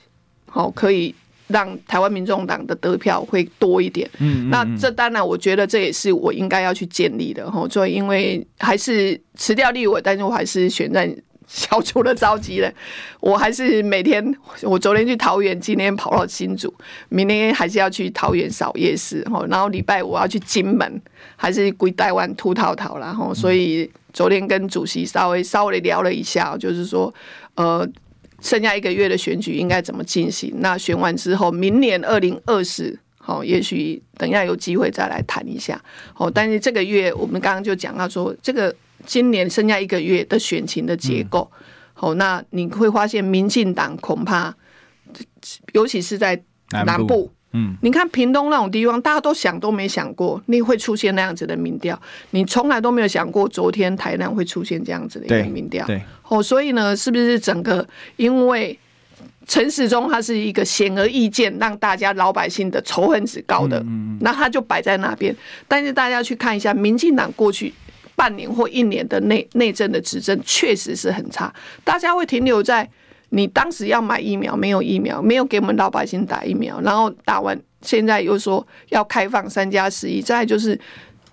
好可以。让台湾民众党的得票会多一点，嗯，那这当然，我觉得这也是我应该要去建立的哈。所以，因为还是辞掉立委，但是我还是选战小组的着急了，我还是每天，我昨天去桃园，今天跑到新竹，明天还是要去桃园扫夜市哈。然后礼拜五要去金门，还是归台湾秃头头然后，所以昨天跟主席稍微稍微聊了一下，就是说，呃。剩下一个月的选举应该怎么进行？那选完之后，明年二零二四，好，也许等一下有机会再来谈一下。好，但是这个月我们刚刚就讲到说，这个今年剩下一个月的选情的结构，好，那你会发现民进党恐怕，尤其是在南部。嗯，你看屏东那种地方，大家都想都没想过，你会出现那样子的民调，你从来都没有想过，昨天台南会出现这样子的一个民调。对，哦，所以呢，是不是整个因为陈时中他是一个显而易见让大家老百姓的仇恨值高的，嗯那他就摆在那边。但是大家去看一下，民进党过去半年或一年的内内政的执政，确实是很差，大家会停留在。你当时要买疫苗，没有疫苗，没有给我们老百姓打疫苗，然后打完，现在又说要开放三加十一，再就是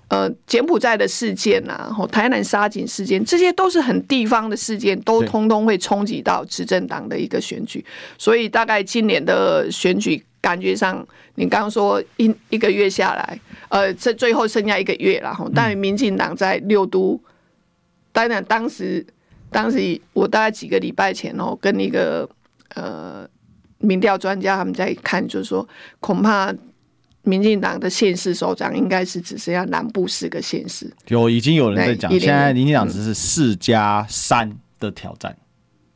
呃柬埔寨的事件呐、啊，然台南杀警事件，这些都是很地方的事件，都通通会冲击到执政党的一个选举，所以大概今年的选举感觉上，你刚刚说一一个月下来，呃，这最后剩下一个月了，哈，但民进党在六都，当然当时。当时我大概几个礼拜前哦，跟一个呃民调专家他们在看，就是说恐怕民进党的县市首长应该是只剩下南部四个县市。有已经有人在讲，现在民进党只是四加三的挑战，嗯、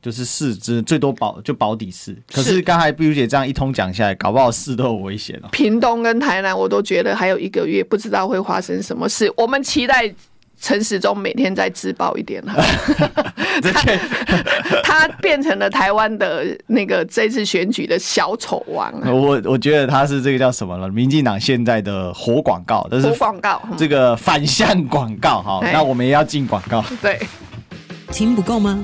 就是四支最多保就保底四。可是刚才碧如姐这样一通讲下来，搞不好四都有危险哦。屏东跟台南我都觉得还有一个月，不知道会发生什么事。我们期待。陈时中每天再自爆一点哈，他 变成了台湾的那个这次选举的小丑王。我我觉得他是这个叫什么了？民进党现在的活广告，都是活广告，这个反向广告哈。那我们也要进广告。对，听不够吗？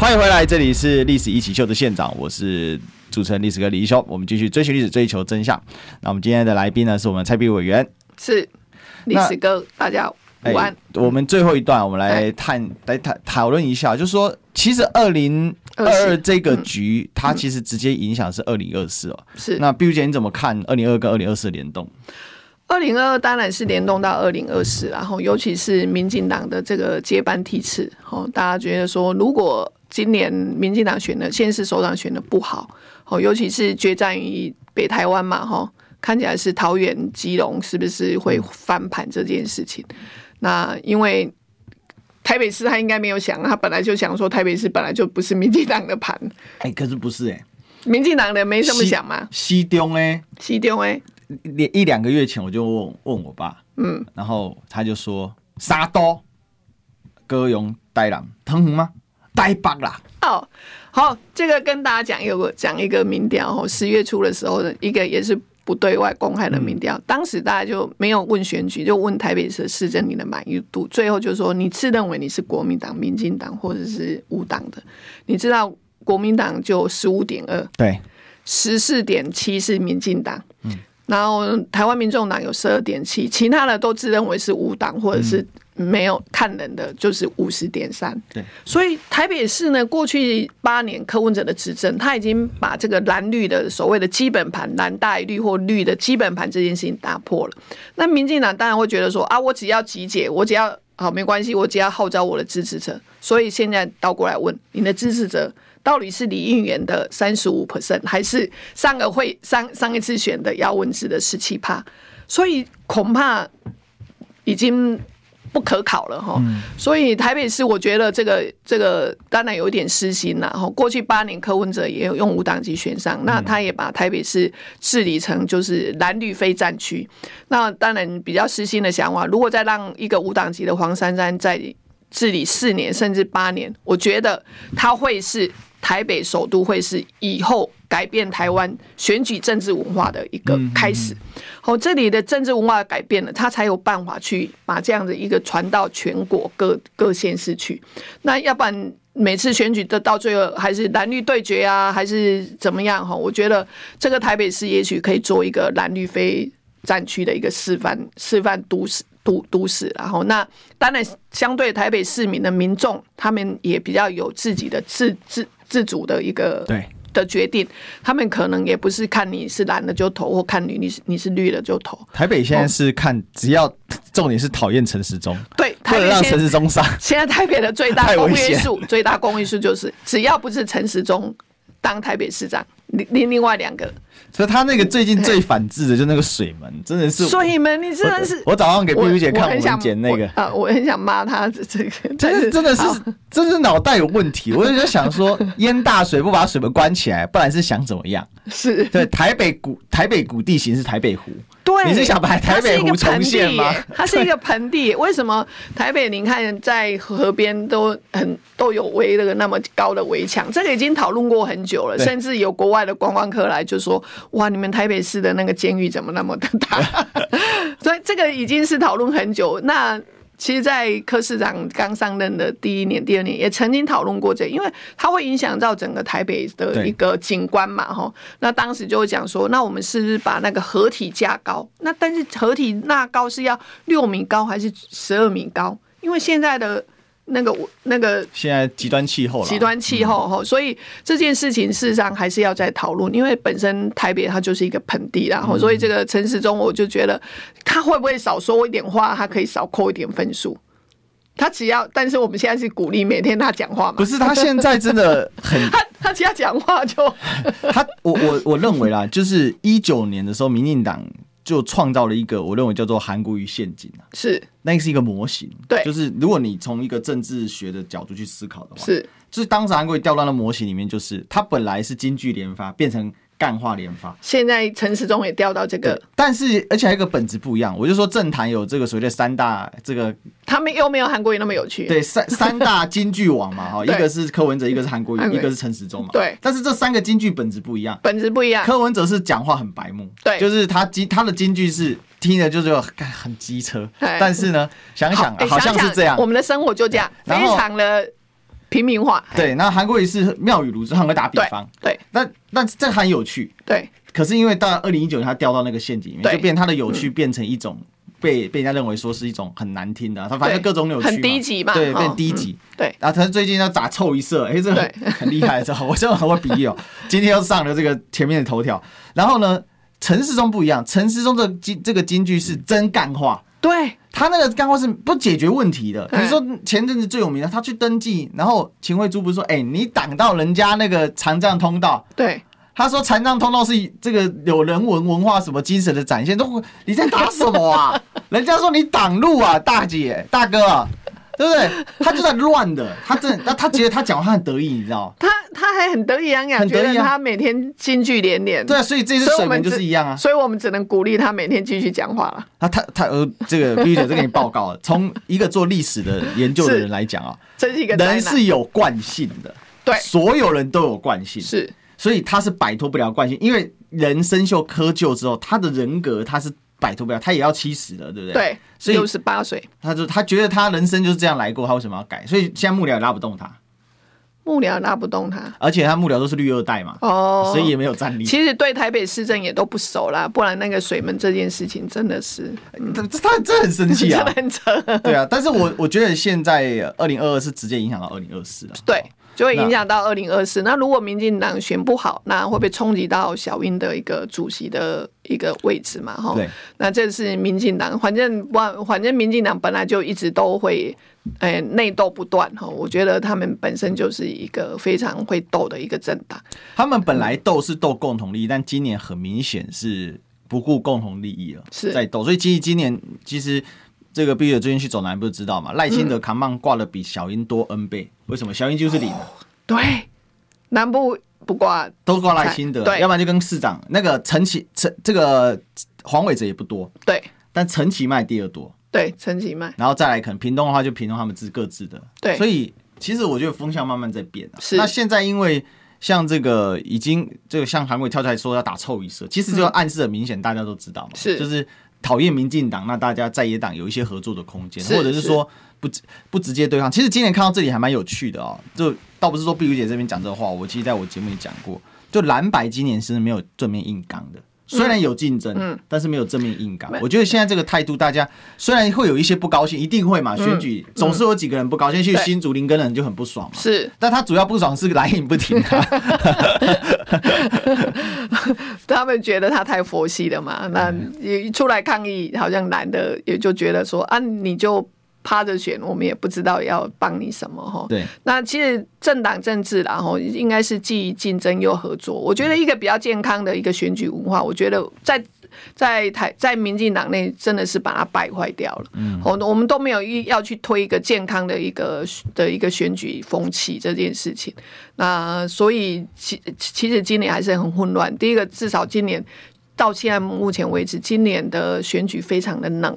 欢迎回来，这里是《历史一起 SHOW》的现场，我是主持人历史哥李一修。我们继续追寻历史，追求真相。那我们今天的来宾呢，是我们蔡壁如委员，是历史哥，大家午安、欸，我们最后一段，我们来探、欸、来讨讨论一下，就是说，其实二零二二这个局，嗯、它其实直接影响是二零二四哦。是，那壁如姐你怎么看二零二二跟二零二四联动？二零二二当然是联动到二零二四，然后尤其是民进党的这个接班梯次，哦，大家觉得说，如果今年民进党选的县市首长选的不好，哦，尤其是决战于北台湾嘛，哈，看起来是桃园、基隆是不是会翻盘这件事情？那因为台北市他应该没有想，他本来就想说台北市本来就不是民进党的盘。哎、欸，可是不是哎、欸，民进党的没这么想吗？西中哎，西中哎，一一两个月前我就问问我爸，嗯，然后他就说沙都高雄台南澎湖吗？台北啦。哦，好，这个跟大家讲一个讲一个民调哦，十月初的时候的一个也是。不对外公开的民调，当时大家就没有问选举，就问台北市市政你的满意度。最后就说你自认为你是国民党、民进党或者是无党的，你知道国民党就十五点二，对，十四点七是民进党，嗯，然后台湾民众党有十二点七，其他的都自认为是无党或者是。没有看人的就是五十点三，对，所以台北市呢，过去八年柯文哲的执政，他已经把这个蓝绿的所谓的基本盘，蓝大于绿或绿的基本盘这件事情打破了。那民进党当然会觉得说啊，我只要集结，我只要好没关系，我只要号召我的支持者。所以现在倒过来问，你的支持者到底是李应元的三十五 percent，还是上个会上上一次选的姚文智的十七趴？所以恐怕已经不可考了哈。所以台北市，我觉得这个这个当然有一点私心了哈。过去八年柯文哲也有用无党籍选上，那他也把台北市治理成就是蓝绿非战区。那当然比较私心的想法，如果再让一个无党籍的黄珊珊在治理四年甚至八年，我觉得他会是台北首都会是以后改变台湾选举政治文化的一个开始。好，这里的政治文化改变了，他才有办法去把这样的一个传到全国各各县市去。那要不然每次选举的到最后还是蓝绿对决啊，还是怎么样？哈，我觉得这个台北市也许可以做一个蓝绿非战区的一个示范示范都市。都都市，然后那当然相对台北市民的民众，他们也比较有自己的自自自主的一个对的决定，他们可能也不是看你是蓝的就投，或看你你是你是绿的就投。台北现在是看只要重点是讨厌陈时中，对，不能让陈时中上。现在台北的最大公约数，最大公约数就是只要不是陈时中当台北市长，另另外两个。所以他那个最近最反制的，就那个水门，真的是水门，你真的是我。我早上给碧如姐看我们剪那个啊，我很想骂他这这个，真是真的是真是脑袋有问题。我就在想说，淹大水不把水门关起来，不然是想怎么样？是对台北古台北古地形是台北湖。对，你是想把台北湖重现吗？它是一个盆地，为什么台北？你看在河边都很都有围那个那么高的围墙，这个已经讨论过很久了，甚至有国外的观光客来就说：“哇，你们台北市的那个监狱怎么那么的大？” 所以这个已经是讨论很久。那。其实，在柯市长刚上任的第一年、第二年，也曾经讨论过这，因为它会影响到整个台北的一个景观嘛，哈。那当时就会讲说，那我们是不是把那个合体架高？那但是合体那高是要六米高还是十二米高？因为现在的。那个那个，现在极端气候，极端气候哈，所以这件事情事实上还是要再讨论，因为本身台北它就是一个盆地，然后所以这个城市中，我就觉得他会不会少说一点话，他可以少扣一点分数。他只要，但是我们现在是鼓励每天他讲话嘛？不是，他现在真的很，他他只要讲话就 他，我我我认为啦，就是一九年的时候，民进党。就创造了一个我认为叫做韩国语陷阱啊，是。那个是一个模型，对，就是如果你从一个政治学的角度去思考的话，是，就是当时韩国语掉到的模型里面，就是它本来是京剧连发，变成。干化连发，现在陈时中也掉到这个，但是而且还有一个本质不一样。我就说政坛有这个所谓的三大，这个他们又没有韩国瑜那么有趣。对，三 三大金句王嘛，哈，一个是柯文哲，一个是韩国瑜，一个是陈时中嘛。对，但是这三个金句本质不一样，本质不一样。柯文哲是讲话很白目，对，就是他金他的金句是听着就是很机车，但是呢，想想好像是这样，我们的生活就这样，非常的。平民化，对，那韩国瑜是妙语如珠，他会打比方，对，那那这很有趣，对。可是因为到二零一九年他掉到那个陷阱里面，就变他的有趣变成一种被被人家认为说是一种很难听的，他反正各种扭曲，很低级嘛，对，变低级，对。然后他最近要咋臭一色，哎，这个很厉害，知 道我真的很会比喻哦。今天又上了这个前面的头条，然后呢，陈时中不一样，陈时中的金这个金句是真干话。对，他那个干话是不解决问题的。比如说前阵子最有名的，他去登记，然后秦慧珠不是说：“哎、欸，你挡到人家那个残障通道。”对，他说残障通道是这个有人文文化什么精神的展现。都你在打什么啊？人家说你挡路啊，大姐大哥啊。对不对？他就在乱的，他真那他觉得他讲话很得意，你知道？他他还很得意洋洋，觉得他每天金句连连。对啊，所以这次水门就是一样啊。所以我们只能鼓励他每天继续讲话了。他他他呃，这个碧如姐这给你报告了，从一个做历史的研究的人来讲啊，这是一个人是有惯性的，对，所有人都有惯性，是，所以他是摆脱不了惯性，因为人生锈窠臼之后，他的人格他是。摆脱不了，他也要七十了，对不对？对，所以六十八岁，他就他觉得他人生就是这样来过，他为什么要改？所以现在幕僚也拉不动他，幕僚拉不动他，而且他幕僚都是绿二代嘛，哦，所以也没有战力。其实对台北市政也都不熟啦，不然那个水门这件事情真的是，这他真很生气啊，真的很扯。对啊，但是我我觉得现在二零二二是直接影响到二零二四了。对，就会影响到二零二四。那如果民进党选不好，那会不会冲击到小英的一个主席的一个位置嘛？哈，那这是民进党，反正反正民进党本来就一直都会，哎，内斗不断哈。我觉得他们本身就是一个非常会斗的一个政党。他们本来斗是斗共同利益，但今年很明显是不顾共同利益了，是在斗。所以其实今年其实。这个毕业最近去走南不是知道嘛？赖清德扛棒挂的比小英多 N 倍，为什么？小英就是零、哦。对，南部不挂都挂赖清德，要不然就跟市长那个陈其陈这个黄伟哲也不多。对，但陈其迈第二多。对，陈其迈，然后再来可能屏东的话，就屏东他们自各自的。对，所以其实我觉得风向慢慢在变了。是，那现在因为像这个已经这个像韩国跳出来说要打臭鱼色，其实就暗示很明显，大家都知道嘛，是就是。讨厌民进党，那大家在野党有一些合作的空间，或者是说不不直接对抗。其实今年看到这里还蛮有趣的哦，就倒不是说碧如姐这边讲这个话，我其实在我节目里讲过，就蓝白今年是没有正面硬刚的。虽然有竞争，嗯，但是没有正面硬刚。我觉得现在这个态度，大家虽然会有一些不高兴，一定会嘛，选举总是有几个人不高兴，去新竹林根人就很不爽嘛。是，但他主要不爽是蓝营不听他，他们觉得他太佛系了嘛。那一出来抗议，好像男的也就觉得说啊，你就。趴着选，我们也不知道要帮你什么哈。对，那其实政党政治然后应该是既竞争又合作。我觉得一个比较健康的一个选举文化，我觉得在在台在民进党内真的是把它败坏掉了。嗯，我我们都没有要去推一个健康的一个的一个选举风气这件事情。那所以其其实今年还是很混乱。第一个，至少今年。到现在目前为止，今年的选举非常的冷，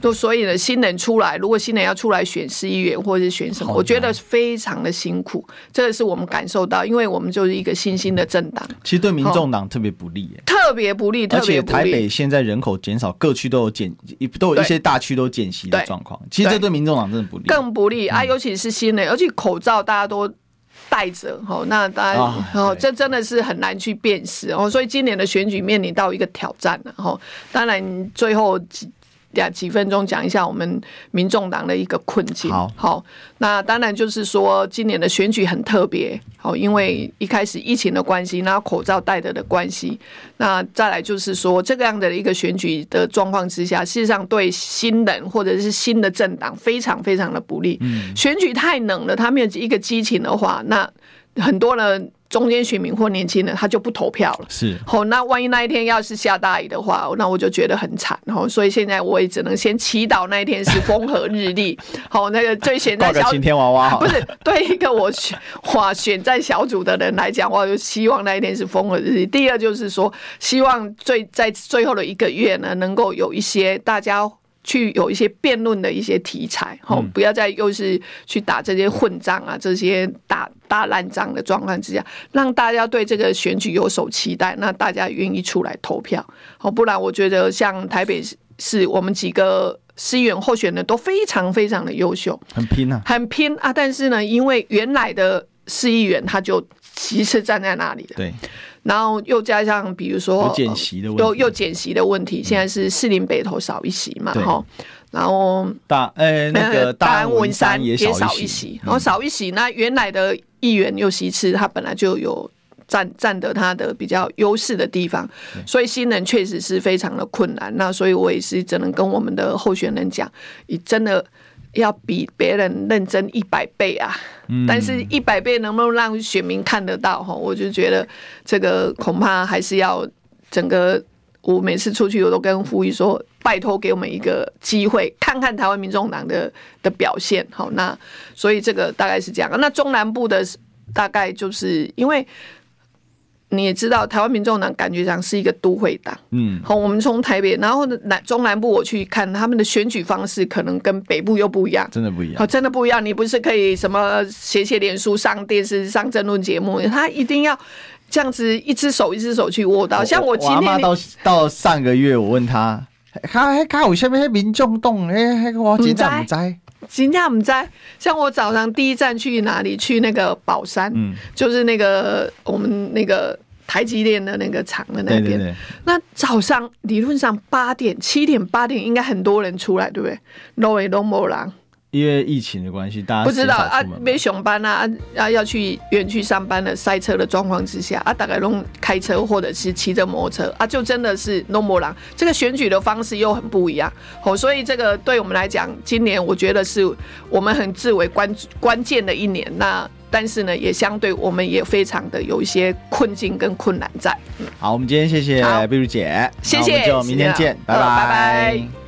都所以呢，新人出来，如果新人要出来选市议员或者是选什么，我觉得非常的辛苦，这个是我们感受到，因为我们就是一个新兴的政党，其实对民众党特别不利，特别不利，特别不利。而且台北现在人口减少，各区都有减，都有一些大区都减息的状况，其实这对民众党真的不利，更不利啊！尤其是新人，而且口罩大家都。带着哈，那当然哦，这真的是很难去辨识哦，所以今年的选举面临到一个挑战了哈。当然，最后几两几分钟讲一下我们民众党的一个困境。好，好，那当然就是说今年的选举很特别，好，因为一开始疫情的关系，然后口罩戴的的关系，那再来就是说这个样的一个选举的状况之下，事实上对新人或者是新的政党非常非常的不利。嗯，选举太冷了，他没有一个激情的话，那很多人。中间选民或年轻人，他就不投票了。是，好，那万一那一天要是下大雨的话，那我就觉得很惨。哦，所以现在我也只能先祈祷那一天是风和日丽。好，那个最选在小晴天娃娃，不是对一个我选哇选在小组的人来讲，我就希望那一天是风和日丽。第二就是说，希望最在最后的一个月呢，能够有一些大家。去有一些辩论的一些题材，吼，不要再又是去打这些混战啊，这些打打烂仗的状况之下，让大家对这个选举有所期待，那大家愿意出来投票，好，不然我觉得像台北市我们几个市议员候选人都非常非常的优秀，很拼啊，很拼啊，但是呢，因为原来的市议员他就其实站在那里的，对。然后又加上，比如说减席的问题，又又减席的问题。现在是士林北投少一席嘛，哈。然后大呃那个大安文山也少一席，然后少一席。那原来的议员又席次，他本来就有占占得他的比较优势的地方，所以新人确实是非常的困难。那所以我也是只能跟我们的候选人讲，你真的。要比别人认真一百倍啊！但是一百倍能不能让选民看得到？哈，我就觉得这个恐怕还是要整个。我每次出去，我都跟呼吁说：“拜托给我们一个机会，看看台湾民众党的的表现。”好，那所以这个大概是这样。那中南部的大概就是因为。你也知道，台湾民众党感觉上是一个都会党。嗯，好，我们从台北，然后南中南部我去看他们的选举方式，可能跟北部又不一样，真的不一样。好，真的不一样。你不是可以什么写写脸书、上电视、上争论节目，他一定要这样子一只手一只手去握到。像我今天到到上个月，我问他，他他有下面民众党，哎，我真的不知。今天我们在像我早上第一站去哪里？去那个宝山，嗯，就是那个我们那个台积电的那个厂的那边。对对对。那早上理论上八点、七点、八点应该很多人出来，对不对？No way, no more 啦。因为疫情的关系，大家不知道啊，没上班啊，啊要去园区上班的塞车的状况之下啊，大概弄开车或者是骑着摩托车啊，就真的是弄不郎。这个选举的方式又很不一样，哦，所以这个对我们来讲，今年我觉得是我们很至为关关键的一年。那但是呢，也相对我们也非常的有一些困境跟困难在。好，我们今天谢谢碧如姐，谢谢，我们就明天见，拜拜。拜拜。